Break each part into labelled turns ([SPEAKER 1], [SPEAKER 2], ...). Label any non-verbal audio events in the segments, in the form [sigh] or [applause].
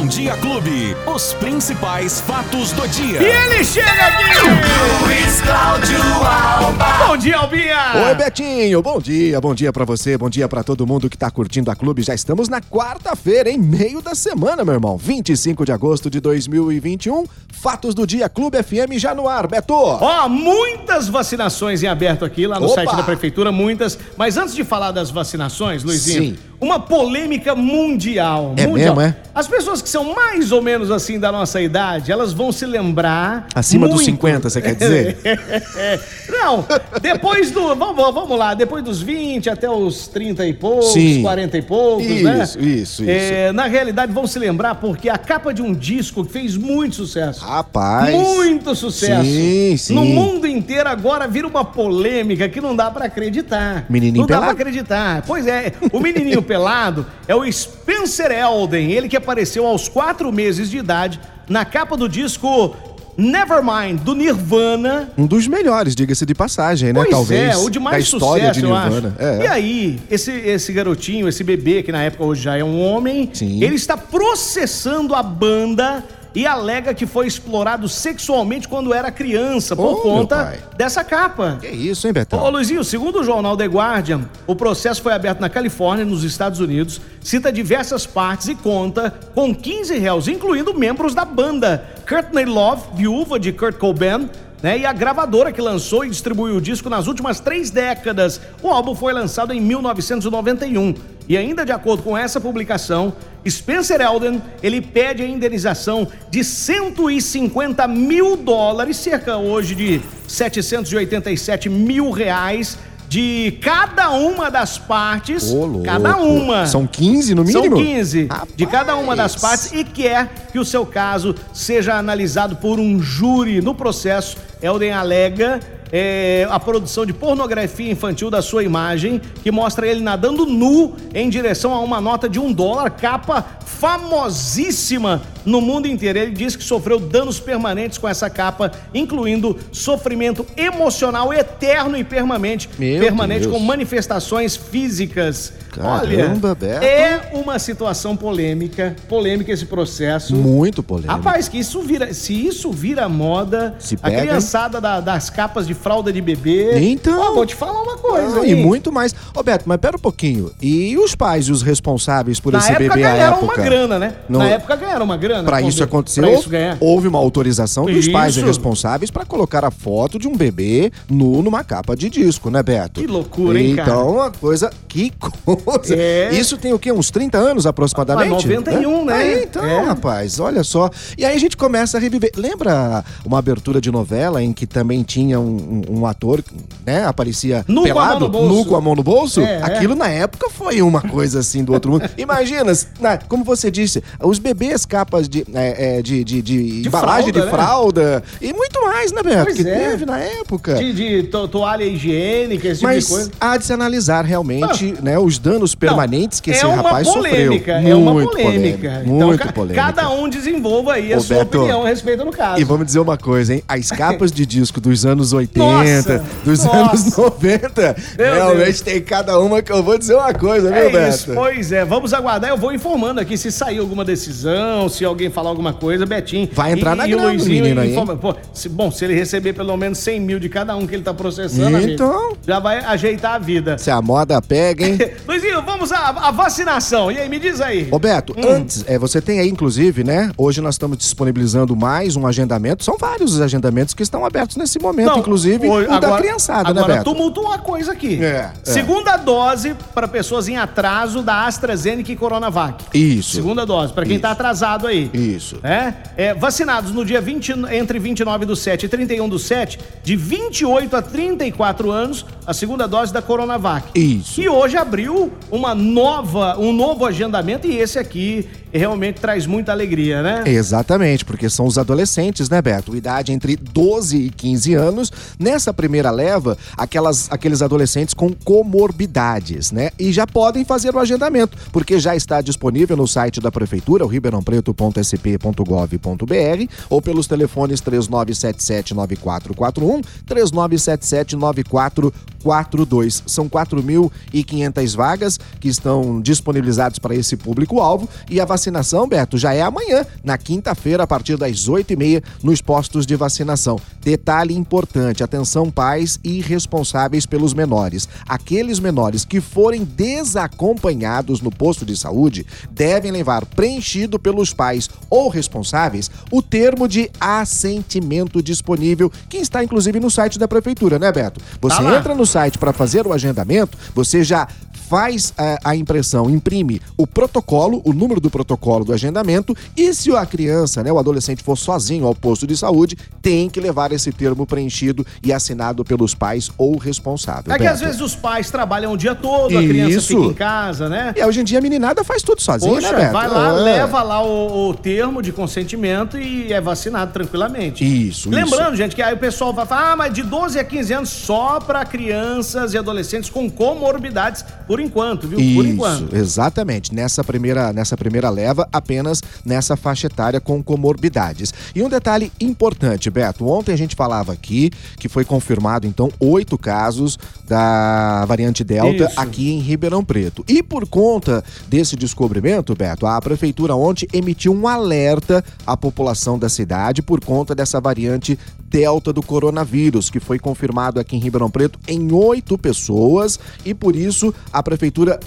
[SPEAKER 1] Bom Dia Clube. Os principais fatos do dia.
[SPEAKER 2] E ele chega aqui!
[SPEAKER 3] Luiz Cláudio Alba.
[SPEAKER 2] Bom dia, Albinha!
[SPEAKER 4] Oi, Betinho. Bom dia, bom dia pra você, bom dia pra todo mundo que tá curtindo a clube. Já estamos na quarta-feira, em meio da semana, meu irmão. 25 de agosto de 2021. Fatos do dia Clube FM já no ar, Beto.
[SPEAKER 2] Ó, muitas vacinações em aberto aqui, lá no
[SPEAKER 4] Opa!
[SPEAKER 2] site da prefeitura, muitas. Mas antes de falar das vacinações, Luizinho,
[SPEAKER 4] Sim.
[SPEAKER 2] uma polêmica mundial.
[SPEAKER 4] É
[SPEAKER 2] mundial.
[SPEAKER 4] mesmo, é?
[SPEAKER 2] As pessoas que são mais ou menos assim da nossa idade, elas vão se lembrar.
[SPEAKER 4] Acima dos
[SPEAKER 2] muito.
[SPEAKER 4] 50, você quer dizer? [laughs]
[SPEAKER 2] Não, depois do. Vamos, vamos lá, depois dos 20 até os 30 e poucos,
[SPEAKER 4] Sim.
[SPEAKER 2] 40 e poucos, né?
[SPEAKER 4] Isso, isso, isso.
[SPEAKER 2] É, na realidade, vão se lembrar porque a capa de um disco que fez muito sucesso.
[SPEAKER 4] Rapaz.
[SPEAKER 2] Muito sucesso.
[SPEAKER 4] Sim, sim.
[SPEAKER 2] No mundo inteiro agora vira uma polêmica que não dá pra acreditar.
[SPEAKER 4] Menininho
[SPEAKER 2] não dá
[SPEAKER 4] pelado?
[SPEAKER 2] pra acreditar. Pois é, o menininho [laughs] pelado é o Spencer Elden, ele que apareceu aos quatro meses de idade na capa do disco Nevermind, do Nirvana.
[SPEAKER 4] Um dos melhores, diga-se de passagem, né?
[SPEAKER 2] Pois
[SPEAKER 4] Talvez.
[SPEAKER 2] é, o de mais
[SPEAKER 4] história
[SPEAKER 2] sucesso,
[SPEAKER 4] de
[SPEAKER 2] eu
[SPEAKER 4] Nirvana.
[SPEAKER 2] acho.
[SPEAKER 4] É.
[SPEAKER 2] E aí, esse, esse garotinho, esse bebê, que na época hoje já é um homem,
[SPEAKER 4] Sim.
[SPEAKER 2] ele está processando a banda e alega que foi explorado sexualmente quando era criança, por
[SPEAKER 4] Oh,
[SPEAKER 2] conta dessa capa.
[SPEAKER 4] Que isso, hein, Betão?
[SPEAKER 2] Ô, Luizinho, segundo o jornal The Guardian, o processo foi aberto na Califórnia, nos Estados Unidos, cita diversas partes e conta com 15 réus, incluindo membros da banda. Courtney Love, viúva de Kurt Cobain, né, e a gravadora que lançou e distribuiu o disco nas últimas três décadas. O álbum foi lançado em 1991. E ainda de acordo com essa publicação, Spencer Elden, ele pede a indenização de 150 mil dólares, cerca hoje de 787 mil reais, de cada uma das partes.
[SPEAKER 4] Ô,
[SPEAKER 2] cada uma.
[SPEAKER 4] São 15 no mínimo?
[SPEAKER 2] São 15 de cada uma das
[SPEAKER 4] Rapaz.
[SPEAKER 2] partes e quer que o seu caso seja analisado por um júri. No processo, Elden alega é, a produção de pornografia infantil da sua imagem, que mostra ele nadando nu em direção a uma nota de um dólar, capa famosíssima no mundo inteiro. Ele diz que sofreu danos permanentes com essa capa, incluindo sofrimento emocional eterno e permanente,
[SPEAKER 4] Meu
[SPEAKER 2] permanente
[SPEAKER 4] Deus.
[SPEAKER 2] com manifestações físicas.
[SPEAKER 4] Caramba,
[SPEAKER 2] Olha,
[SPEAKER 4] Beto.
[SPEAKER 2] é uma situação polêmica, polêmica esse processo.
[SPEAKER 4] Muito polêmico.
[SPEAKER 2] Rapaz, que isso vira, se isso vira moda,
[SPEAKER 4] Se
[SPEAKER 2] a
[SPEAKER 4] pega,
[SPEAKER 2] criançada da- das capas de fralda de bebê.
[SPEAKER 4] Então.
[SPEAKER 2] Ó, vou te falar uma coisa,
[SPEAKER 4] Ah, e muito mais. Ô, Beto, mas pera um pouquinho. E os pais e os responsáveis por
[SPEAKER 2] Na
[SPEAKER 4] esse
[SPEAKER 2] época
[SPEAKER 4] bebê à
[SPEAKER 2] ganharam
[SPEAKER 4] época?
[SPEAKER 2] uma grana, né?
[SPEAKER 4] Não-
[SPEAKER 2] Na época ganharam uma grana.
[SPEAKER 4] Pra
[SPEAKER 2] quando-
[SPEAKER 4] isso acontecer,
[SPEAKER 2] Pra isso ganhar.
[SPEAKER 4] houve uma autorização dos pais
[SPEAKER 2] Isso.
[SPEAKER 4] responsáveis pra colocar a foto de um bebê nu numa capa de disco, né, Beto?
[SPEAKER 2] Que loucura, hein, cara?
[SPEAKER 4] Então, uma coisa, que [laughs] coisa.
[SPEAKER 2] É.
[SPEAKER 4] Isso tem o quê? Uns 30 anos aproximadamente?
[SPEAKER 2] Ah, 91, né?
[SPEAKER 4] Aí, então,
[SPEAKER 2] É.
[SPEAKER 4] rapaz, olha só. E aí a gente começa a reviver. Lembra uma abertura de novela em que também tinha um, um- um ator, né? Aparecia
[SPEAKER 2] Nu com a
[SPEAKER 4] pelado,
[SPEAKER 2] bolso.
[SPEAKER 4] nu com a mão no bolso?
[SPEAKER 2] É, é.
[SPEAKER 4] Aquilo na época foi uma coisa assim do outro mundo. [laughs] Imagina, na- como você disse, os bebês capas de, é, é, de, de, de embalagem
[SPEAKER 2] fralda,
[SPEAKER 4] de
[SPEAKER 2] né?
[SPEAKER 4] fralda e muito mais, né, Beto?
[SPEAKER 2] Pois
[SPEAKER 4] que
[SPEAKER 2] é.
[SPEAKER 4] teve na época.
[SPEAKER 2] De, de to- toalha higiênica, esse
[SPEAKER 4] Mas
[SPEAKER 2] tipo de coisa.
[SPEAKER 4] há de se analisar realmente né, os danos permanentes que
[SPEAKER 2] é
[SPEAKER 4] esse
[SPEAKER 2] uma
[SPEAKER 4] rapaz
[SPEAKER 2] polêmica,
[SPEAKER 4] sofreu.
[SPEAKER 2] É uma
[SPEAKER 4] Muito
[SPEAKER 2] polêmica.
[SPEAKER 4] polêmico,
[SPEAKER 2] Então,
[SPEAKER 4] muito
[SPEAKER 2] ca-
[SPEAKER 4] polêmica.
[SPEAKER 2] cada um desenvolva aí a
[SPEAKER 4] Ô,
[SPEAKER 2] sua
[SPEAKER 4] Beto,
[SPEAKER 2] opinião a respeito do caso.
[SPEAKER 4] E vamos dizer uma coisa, hein? As capas de disco dos anos 80,
[SPEAKER 2] Nossa,
[SPEAKER 4] dos
[SPEAKER 2] nossa.
[SPEAKER 4] anos 90,
[SPEAKER 2] Meu
[SPEAKER 4] realmente
[SPEAKER 2] Deus.
[SPEAKER 4] tem cada uma que eu vou dizer uma coisa, viu,
[SPEAKER 2] É
[SPEAKER 4] Beto?
[SPEAKER 2] isso, pois é. Vamos aguardar. Eu vou informando aqui se sair alguma decisão, se alguém falar alguma coisa, Betinho.
[SPEAKER 4] Vai entrar na
[SPEAKER 2] o
[SPEAKER 4] grana,
[SPEAKER 2] Luizinho
[SPEAKER 4] menino aí,
[SPEAKER 2] informa- Pô, se- bom, se ele receber pelo menos 100 mil de cada um que ele tá processando, amigo,
[SPEAKER 4] Então.
[SPEAKER 2] já vai ajeitar a vida.
[SPEAKER 4] Se a moda pega, hein? [laughs]
[SPEAKER 2] Luizinho, vamos à, à vacinação. E aí, me diz aí.
[SPEAKER 4] Ô Beto, antes, é, você tem aí, inclusive, né? Hoje nós estamos disponibilizando mais um agendamento. São vários os agendamentos que estão abertos nesse momento, inclusive
[SPEAKER 2] hoje-
[SPEAKER 4] o da criançada,
[SPEAKER 2] agora
[SPEAKER 4] né, Beto?
[SPEAKER 2] tumultou uma coisa aqui.
[SPEAKER 4] É, é.
[SPEAKER 2] Segunda dose para pessoas em atraso da AstraZeneca e Coronavac.
[SPEAKER 4] Isso.
[SPEAKER 2] Segunda dose, para quem
[SPEAKER 4] Isso.
[SPEAKER 2] tá atrasado aí.
[SPEAKER 4] Isso.
[SPEAKER 2] É, é, vacinados no dia 20, entre 29 do 7 e 31 do 7, de 28 a 34 anos, a segunda dose da Coronavac.
[SPEAKER 4] Isso.
[SPEAKER 2] E hoje abriu uma nova, um novo agendamento e esse aqui realmente traz muita alegria, né?
[SPEAKER 4] Exatamente, porque são os adolescentes, né, Beto? Idade entre 12 e 15 anos. Nessa primeira leva, aquelas, aqueles adolescentes com comorbidades, né? E já podem fazer o agendamento, porque já está disponível no site da Prefeitura, o ribeirãopreto.sp.gov.br, ou pelos telefones 3977-9441, 3977-9441. 42. São 4.500 vagas que estão disponibilizadas para esse público-alvo e a vacinação, Beto, já é amanhã, na quinta-feira, a partir das 8h30, nos postos de vacinação. Detalhe importante: atenção, pais e responsáveis pelos menores. Aqueles menores que forem desacompanhados no posto de saúde devem levar preenchido pelos pais ou responsáveis o termo de assentimento disponível, que está inclusive no site da prefeitura, né, Beto? Você
[SPEAKER 2] Tá
[SPEAKER 4] entra no site para fazer o agendamento, você já faz a, a impressão, imprime o protocolo, o número do protocolo do agendamento e se a criança, né, o adolescente for sozinho ao posto de saúde, tem que levar esse termo preenchido e assinado pelos pais ou responsável.
[SPEAKER 2] É que
[SPEAKER 4] Beto.
[SPEAKER 2] às vezes os pais trabalham o dia todo, a criança
[SPEAKER 4] Isso.
[SPEAKER 2] fica em casa, né?
[SPEAKER 4] E hoje em dia a meninada faz tudo sozinha,
[SPEAKER 2] Poxa,
[SPEAKER 4] né, Beto?
[SPEAKER 2] vai lá,
[SPEAKER 4] É.
[SPEAKER 2] leva lá o, o termo de consentimento e é vacinado tranquilamente.
[SPEAKER 4] Isso,
[SPEAKER 2] Lembrando, gente, que aí o pessoal vai falar, ah, mas de 12 a 15 anos só para crianças e adolescentes com comorbidades, por enquanto, viu? Por
[SPEAKER 4] Isso,
[SPEAKER 2] enquanto.
[SPEAKER 4] exatamente. Nessa primeira, nessa primeira leva, apenas nessa faixa etária com comorbidades. E um detalhe importante, Beto. Ontem a gente falava aqui que foi confirmado, então, oito casos da variante Delta
[SPEAKER 2] Isso.
[SPEAKER 4] aqui em Ribeirão Preto. E por conta desse descobrimento, Beto, a prefeitura ontem emitiu um alerta à população da cidade por conta dessa variante Delta do coronavírus, que foi confirmado aqui em Ribeirão Preto em oito pessoas. E por isso a prefeitura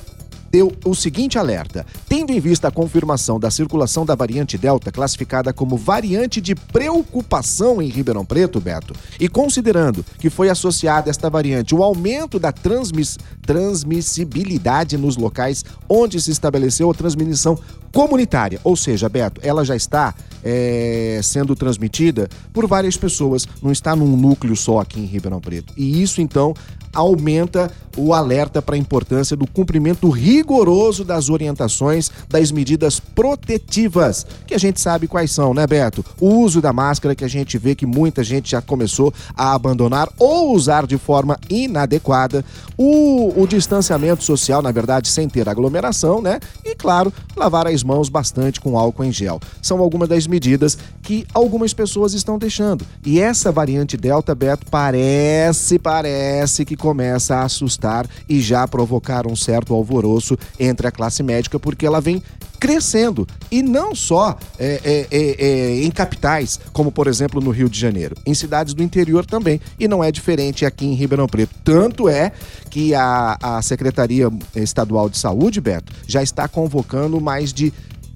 [SPEAKER 4] deu o seguinte alerta: tendo em vista a confirmação da circulação da variante Delta, classificada como variante de preocupação em Ribeirão Preto, Beto, e considerando que foi associada esta variante o aumento da transmiss transmissibilidade nos locais onde se estabeleceu a transmissão comunitária, ou seja, Beto, ela já está é, sendo transmitida por várias pessoas, não está num núcleo só aqui em Ribeirão Preto. E isso então aumenta o alerta para a importância do cumprimento rigoroso das orientações das medidas protetivas, que a gente sabe quais são, né, Beto? O uso da máscara, que a gente vê que muita gente já começou a abandonar ou usar de forma inadequada, o, o distanciamento social, na verdade, sem ter aglomeração, né? E, claro, lavar as mãos bastante com álcool em gel. São algumas das medidas que algumas pessoas estão deixando. E essa variante Delta, Beto, parece, parece que começa a assustar e já provocar um certo alvoroço entre a classe médica, porque ela vem crescendo. E não só é, é, é, é, em capitais, como por exemplo no Rio de Janeiro, em cidades do interior também. E não é diferente aqui em Ribeirão Preto. Tanto é que a, a Secretaria Estadual de Saúde, Beto, já está convocando mais de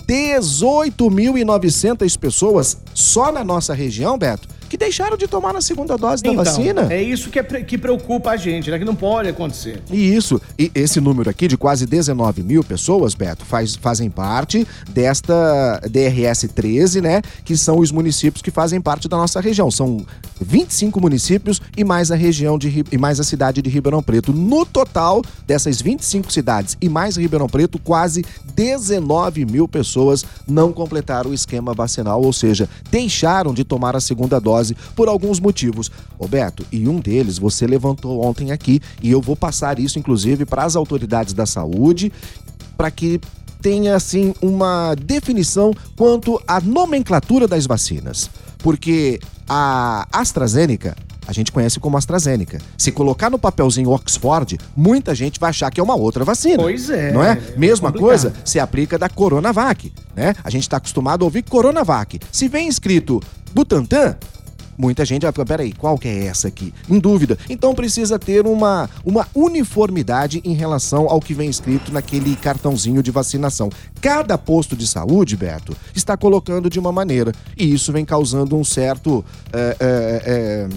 [SPEAKER 4] 18.900 pessoas só na nossa região, Beto, que deixaram de tomar a segunda dose da
[SPEAKER 2] Então,
[SPEAKER 4] vacina.
[SPEAKER 2] é isso que, é que preocupa a gente, né? Que não pode acontecer.
[SPEAKER 4] E isso, e esse número aqui de quase 19 mil pessoas, Beto, faz, fazem parte desta DRS 13, né? Que são os municípios que fazem parte da nossa região. São 25 municípios e mais a região de e mais a cidade de Ribeirão Preto. No total dessas 25 cidades e mais Ribeirão Preto, quase 19 mil pessoas não completaram o esquema vacinal, ou seja, deixaram de tomar a segunda dose por alguns motivos. Roberto, e um deles você levantou ontem aqui, e eu vou passar isso inclusive para as autoridades da saúde, para que tenha assim uma definição quanto à nomenclatura das vacinas. Porque a AstraZeneca a gente conhece como AstraZeneca. Se colocar no papelzinho Oxford, muita gente vai achar que é uma outra vacina.
[SPEAKER 2] Pois é,
[SPEAKER 4] Não é?
[SPEAKER 2] é
[SPEAKER 4] Mesma
[SPEAKER 2] complicado.
[SPEAKER 4] coisa se aplica da Coronavac, né? A gente está acostumado a ouvir Coronavac. Se vem escrito Butantan, muita gente vai falar, peraí, qual que é essa aqui? Em dúvida. Então precisa ter uma, uma uniformidade em relação ao que vem escrito naquele cartãozinho de vacinação. Cada posto de saúde, Beto, está colocando de uma maneira. E isso vem causando um certo. é, é, é,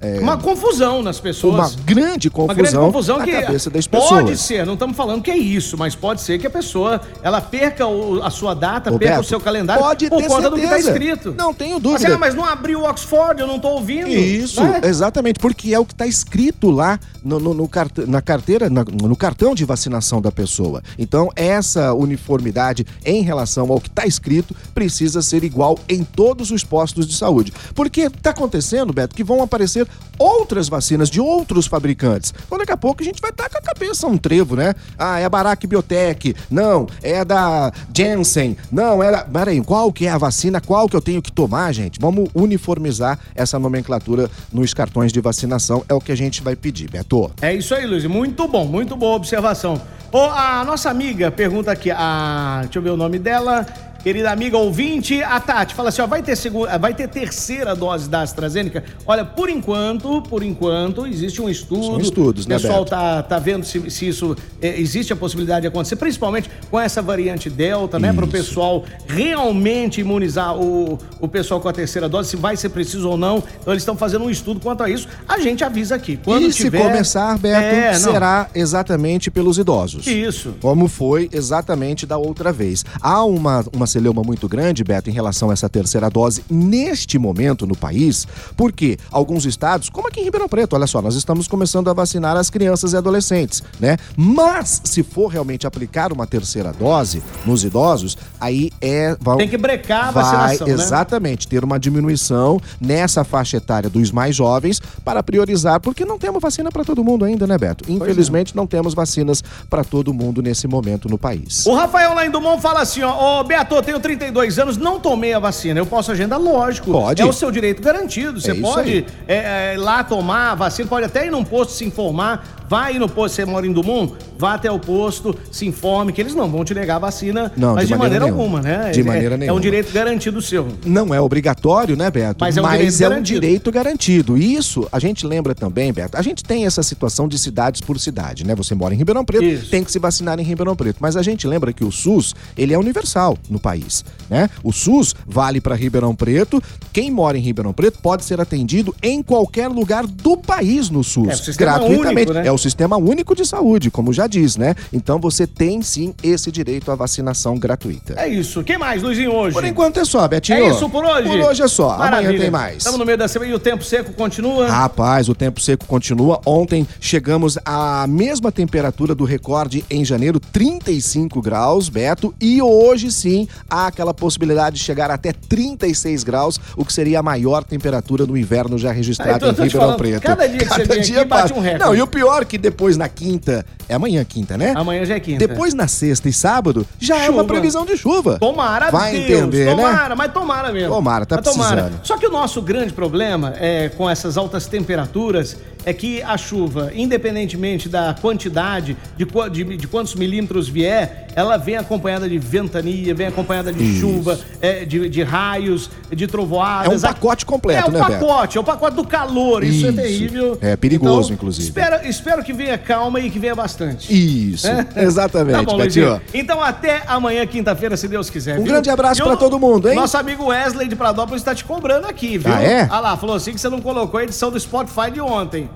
[SPEAKER 4] é,
[SPEAKER 2] Uma confusão nas pessoas.
[SPEAKER 4] uma grande
[SPEAKER 2] Uma grande
[SPEAKER 4] confusão,
[SPEAKER 2] confusão
[SPEAKER 4] na
[SPEAKER 2] que
[SPEAKER 4] cabeça das
[SPEAKER 2] pode
[SPEAKER 4] pessoas.
[SPEAKER 2] ser, não estamos falando que é isso, mas pode ser que a pessoa ela perca o- a sua data, perca
[SPEAKER 4] Roberto,
[SPEAKER 2] o seu calendário
[SPEAKER 4] pode
[SPEAKER 2] por conta do que está
[SPEAKER 4] certeza.
[SPEAKER 2] escrito.
[SPEAKER 4] Não tenho dúvida.
[SPEAKER 2] ah, mas não abriu o Oxford, eu não estou ouvindo.
[SPEAKER 4] Isso,
[SPEAKER 2] né?
[SPEAKER 4] exatamente, porque é o que está escrito lá no, no, no cart- na carteira, na- no cartão de vacinação da pessoa. Então, essa uniformidade em relação ao que está escrito precisa ser igual em todos os postos de saúde. Porque está acontecendo, Beto, que vão aparecer outras vacinas de outros fabricantes. Então daqui a pouco a gente vai estar com a cabeça um trevo, né? Ah, é a Barack Biotech. Não, é da Janssen. Não, é da... Peraí, qual que é a vacina? Qual que eu tenho que tomar, gente? Vamos uniformizar essa nomenclatura nos cartões de vacinação. É o que a gente vai pedir, Beto.
[SPEAKER 2] É isso aí, Luiz. Muito bom, muito boa observação. Ô, a nossa amiga pergunta aqui, a, deixa eu ver o nome dela. Querida amiga ouvinte, a Tati fala assim: ó, vai ter, segunda, vai ter terceira dose da AstraZeneca? Olha, por enquanto, por enquanto, existe um estudo.
[SPEAKER 4] São estudos,
[SPEAKER 2] o
[SPEAKER 4] né,
[SPEAKER 2] pessoal
[SPEAKER 4] Beto?
[SPEAKER 2] tá, tá vendo se, se isso é, existe a possibilidade de acontecer, principalmente com essa variante Delta, né? Para o pessoal realmente imunizar o, o pessoal com a terceira dose, se vai ser preciso ou não. Então, eles estão fazendo um estudo quanto a isso. A gente avisa aqui. Quando
[SPEAKER 4] e
[SPEAKER 2] tiver...
[SPEAKER 4] se começar, Beto,
[SPEAKER 2] É,
[SPEAKER 4] será exatamente pelos idosos.
[SPEAKER 2] Isso.
[SPEAKER 4] Como foi exatamente da outra vez. Há uma, uma celeuma muito grande, Beto, em relação a essa terceira dose neste momento no país, porque alguns estados, como aqui em Ribeirão Preto, olha só, nós estamos começando a vacinar as crianças e adolescentes, né? Mas se for realmente aplicar uma terceira dose nos idosos, aí é. vai-
[SPEAKER 2] Tem que brecar a
[SPEAKER 4] vai,
[SPEAKER 2] vacinação, né?
[SPEAKER 4] Exatamente, ter uma diminuição nessa faixa etária dos mais jovens para priorizar, porque não temos vacina para todo mundo ainda, né, Beto? Infelizmente, não temos vacinas para todo mundo nesse momento no país.
[SPEAKER 2] O Rafael lá em Dumont fala assim, ó, ô Beto, tenho 32 anos, não tomei a vacina. Eu posso agendar? Lógico.
[SPEAKER 4] Pode.
[SPEAKER 2] É o seu direito garantido. Você
[SPEAKER 4] É
[SPEAKER 2] pode é, é, ir lá tomar a vacina, pode até ir num posto se informar. Vai no posto, você mora em Dumont, vá até o posto, se informe que eles não vão te negar a vacina,
[SPEAKER 4] Não,
[SPEAKER 2] mas
[SPEAKER 4] de
[SPEAKER 2] de,
[SPEAKER 4] maneira
[SPEAKER 2] maneira,
[SPEAKER 4] nenhuma.
[SPEAKER 2] alguma, né?
[SPEAKER 4] De
[SPEAKER 2] É-
[SPEAKER 4] maneira
[SPEAKER 2] É um
[SPEAKER 4] nenhuma.
[SPEAKER 2] direito garantido seu.
[SPEAKER 4] Não é obrigatório, né, Beto?
[SPEAKER 2] Mas é um direito
[SPEAKER 4] é um
[SPEAKER 2] garantido.
[SPEAKER 4] direito garantido. E Isso, a gente lembra também, Beto, a gente tem essa situação de cidades por cidade, né? Você mora em Ribeirão Preto,
[SPEAKER 2] Isso.
[SPEAKER 4] tem que se vacinar em Ribeirão Preto. Mas a gente lembra que o SUS, ele é universal no país, né? O SUS vale para Ribeirão Preto. Quem mora em Ribeirão Preto pode ser atendido em qualquer lugar do país no SUS,
[SPEAKER 2] É,
[SPEAKER 4] gratuitamente.
[SPEAKER 2] único, né?
[SPEAKER 4] É o sistema único de saúde, como já diz, né? Então você tem sim esse direito à vacinação gratuita.
[SPEAKER 2] É isso. Quem mais, Luizinho, hoje?
[SPEAKER 4] Por enquanto é só, Betinho.
[SPEAKER 2] É isso por hoje?
[SPEAKER 4] Por hoje é só. Amanhã
[SPEAKER 2] Maravilha.
[SPEAKER 4] tem mais.
[SPEAKER 2] Estamos no meio da semana e o tempo seco continua.
[SPEAKER 4] Rapaz, o tempo seco continua. Ontem chegamos à mesma temperatura do recorde em janeiro, 35 graus, Beto. E hoje sim há aquela possibilidade de chegar até 36 graus, o que seria a maior temperatura do inverno já
[SPEAKER 2] Ah,
[SPEAKER 4] registrada
[SPEAKER 2] então eu
[SPEAKER 4] em Ribeirão
[SPEAKER 2] falando,
[SPEAKER 4] Preto.
[SPEAKER 2] cada dia que você vem aqui, bate um recorde.
[SPEAKER 4] Não, e o pior que depois na quinta, é amanhã quinta, né?
[SPEAKER 2] Amanhã já é quinta.
[SPEAKER 4] Depois na sexta e sábado já é uma
[SPEAKER 2] Chuva.
[SPEAKER 4] previsão de chuva.
[SPEAKER 2] Tomara,
[SPEAKER 4] Vai
[SPEAKER 2] Deus,
[SPEAKER 4] entender, né?
[SPEAKER 2] tomara, mas tomara mesmo.
[SPEAKER 4] Tomara, tá
[SPEAKER 2] Mas tomara.
[SPEAKER 4] precisando.
[SPEAKER 2] Só que o nosso grande problema é, com essas altas temperaturas é que a chuva, independentemente da quantidade, de, de, de quantos milímetros vier, ela vem acompanhada de ventania, vem acompanhada de
[SPEAKER 4] Isso.
[SPEAKER 2] chuva, é, de, de raios, de trovoadas.
[SPEAKER 4] É um pacote completo,
[SPEAKER 2] é
[SPEAKER 4] né,
[SPEAKER 2] o
[SPEAKER 4] Beto?
[SPEAKER 2] pacote, é o pacote do calor. Isso, é
[SPEAKER 4] Isso.
[SPEAKER 2] terrível.
[SPEAKER 4] É perigoso,
[SPEAKER 2] Então,
[SPEAKER 4] inclusive.
[SPEAKER 2] Espero, espero que venha calma e que venha bastante.
[SPEAKER 4] Isso, [laughs] exatamente,
[SPEAKER 2] Tá bom,
[SPEAKER 4] Betinho.
[SPEAKER 2] Então até amanhã, quinta-feira, se Deus quiser.
[SPEAKER 4] Um
[SPEAKER 2] viu?
[SPEAKER 4] grande abraço pra
[SPEAKER 2] o
[SPEAKER 4] todo mundo, hein?
[SPEAKER 2] Nosso amigo Wesley de Pradópolis está te cobrando aqui, viu?
[SPEAKER 4] Ah, é?
[SPEAKER 2] Ah lá, falou assim que você não colocou a edição do Spotify de ontem.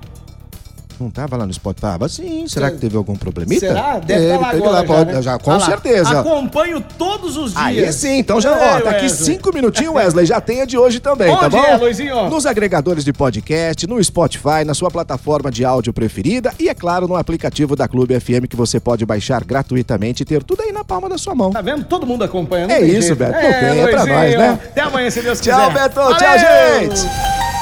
[SPEAKER 4] Não tava lá no Spotify? Tava sim. Será que teve algum problemita?
[SPEAKER 2] Será? Deve estar lá
[SPEAKER 4] teve
[SPEAKER 2] agora já,
[SPEAKER 4] pode-
[SPEAKER 2] né?
[SPEAKER 4] já, com
[SPEAKER 2] Ah lá,
[SPEAKER 4] certeza.
[SPEAKER 2] Acompanho todos os dias.
[SPEAKER 4] Aí sim, então já, ó, tá aqui cinco minutinhos, Wesley, já tem a de hoje também, tá bom?
[SPEAKER 2] é, Luizinho?
[SPEAKER 4] Nos agregadores de podcast, no Spotify, na sua plataforma de áudio preferida e, é claro, no aplicativo da Clube FM que você pode baixar gratuitamente e ter tudo aí na palma da sua mão.
[SPEAKER 2] Tá vendo? Todo mundo acompanha. não
[SPEAKER 4] É isso,
[SPEAKER 2] jeito.
[SPEAKER 4] Beto, não tem, é pra nós, né?
[SPEAKER 2] Até amanhã, se Deus quiser.
[SPEAKER 4] Tchau, Beto, tchau,
[SPEAKER 2] Valeu!
[SPEAKER 4] gente!